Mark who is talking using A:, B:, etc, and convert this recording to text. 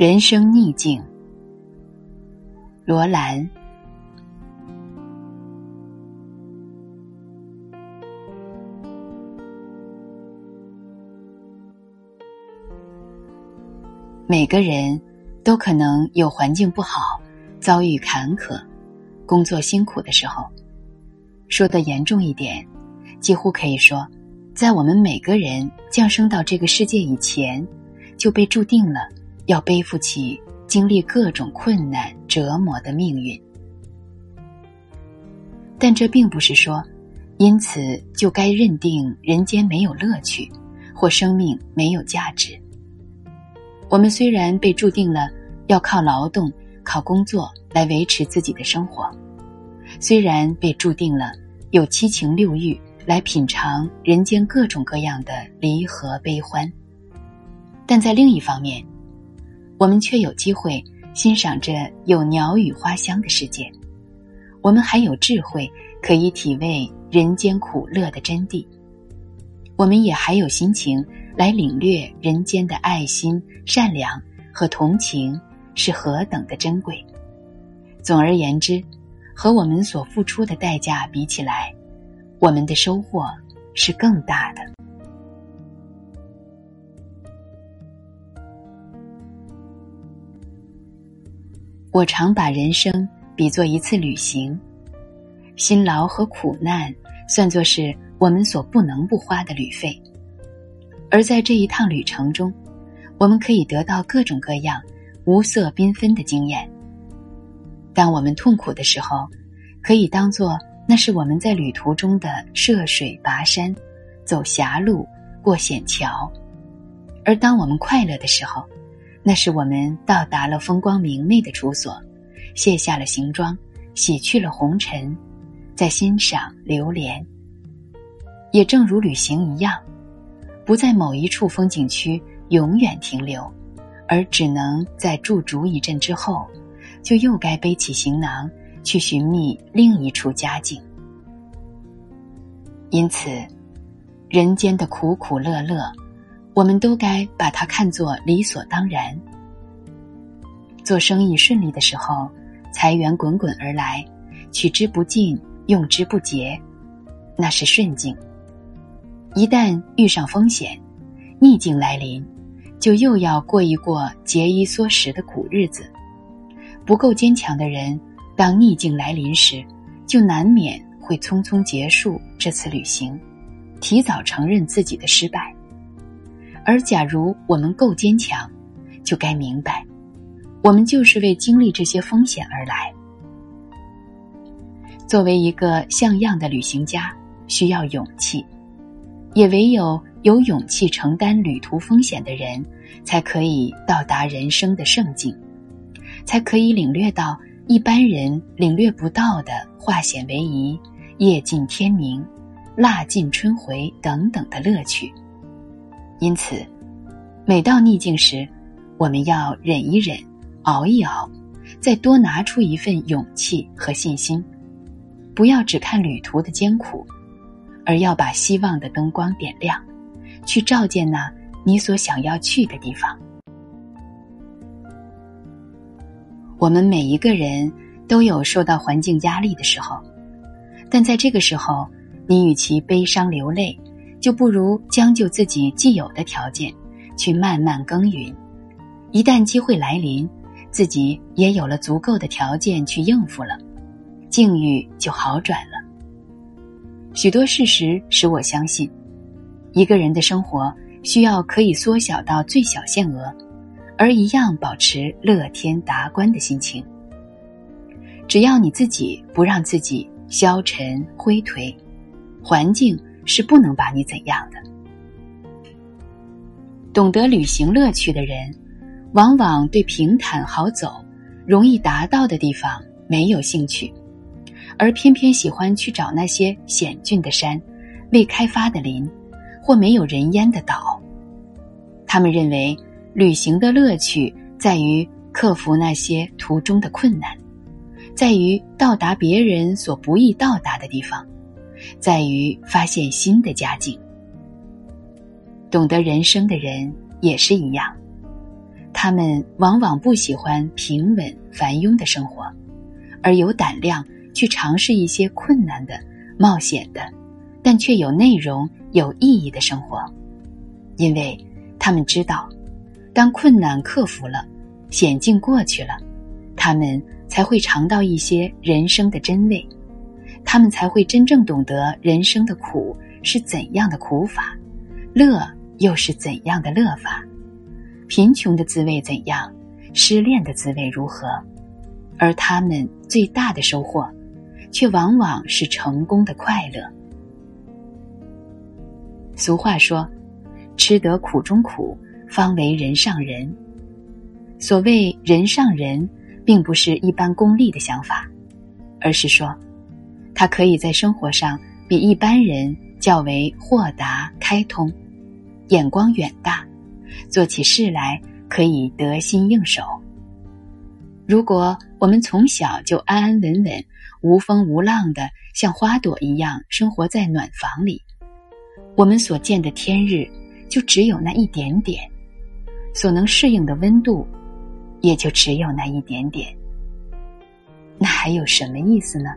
A: 人生逆境，罗兰。每个人都可能有环境不好、遭遇坎坷、工作辛苦的时候。说的严重一点，几乎可以说，在我们每个人降生到这个世界以前，就被注定了。要背负起经历各种困难折磨的命运，但这并不是说，因此就该认定人间没有乐趣，或生命没有价值。我们虽然被注定了要靠劳动、靠工作来维持自己的生活，虽然被注定了有七情六欲来品尝人间各种各样的离合悲欢，但在另一方面。我们却有机会欣赏着有鸟语花香的世界，我们还有智慧可以体味人间苦乐的真谛，我们也还有心情来领略人间的爱心、善良和同情是何等的珍贵。总而言之，和我们所付出的代价比起来，我们的收获是更大的。我常把人生比作一次旅行，辛劳和苦难算作是我们所不能不花的旅费，而在这一趟旅程中，我们可以得到各种各样无色缤纷的经验。当我们痛苦的时候，可以当做那是我们在旅途中的涉水跋山、走狭路、过险桥；而当我们快乐的时候，那是我们到达了风光明媚的处所，卸下了行装，洗去了红尘，在欣赏流连。也正如旅行一样，不在某一处风景区永远停留，而只能在驻足一阵之后，就又该背起行囊去寻觅另一处佳境。因此，人间的苦苦乐乐。我们都该把它看作理所当然。做生意顺利的时候，财源滚滚而来，取之不尽，用之不竭，那是顺境。一旦遇上风险，逆境来临，就又要过一过节衣缩食的苦日子。不够坚强的人，当逆境来临时，就难免会匆匆结束这次旅行，提早承认自己的失败。而假如我们够坚强，就该明白，我们就是为经历这些风险而来。作为一个像样的旅行家，需要勇气，也唯有有勇气承担旅途风险的人，才可以到达人生的圣境，才可以领略到一般人领略不到的化险为夷、夜尽天明、蜡尽春回等等的乐趣。因此，每到逆境时，我们要忍一忍，熬一熬，再多拿出一份勇气和信心。不要只看旅途的艰苦，而要把希望的灯光点亮，去照见那你所想要去的地方。我们每一个人都有受到环境压力的时候，但在这个时候，你与其悲伤流泪。就不如将就自己既有的条件，去慢慢耕耘。一旦机会来临，自己也有了足够的条件去应付了，境遇就好转了。许多事实使我相信，一个人的生活需要可以缩小到最小限额，而一样保持乐天达观的心情。只要你自己不让自己消沉灰颓，环境。是不能把你怎样的。懂得旅行乐趣的人，往往对平坦好走、容易达到的地方没有兴趣，而偏偏喜欢去找那些险峻的山、未开发的林或没有人烟的岛。他们认为，旅行的乐趣在于克服那些途中的困难，在于到达别人所不易到达的地方。在于发现新的佳境。懂得人生的人也是一样，他们往往不喜欢平稳繁庸的生活，而有胆量去尝试一些困难的、冒险的，但却有内容、有意义的生活，因为他们知道，当困难克服了，险境过去了，他们才会尝到一些人生的真味，他们才会真正懂得人生的苦是怎样的苦法，乐又是怎样的乐法。贫穷的滋味怎样？失恋的滋味如何？而他们最大的收获，却往往是成功的快乐。俗话说：“吃得苦中苦，方为人上人。”所谓“人上人”，并不是一般功利的想法，而是说，他可以在生活上比一般人较为豁达开通，眼光远大。做起事来可以得心应手。如果我们从小就安安稳稳、无风无浪的像花朵一样生活在暖房里，我们所见的天日就只有那一点点，所能适应的温度也就只有那一点点。那还有什么意思呢？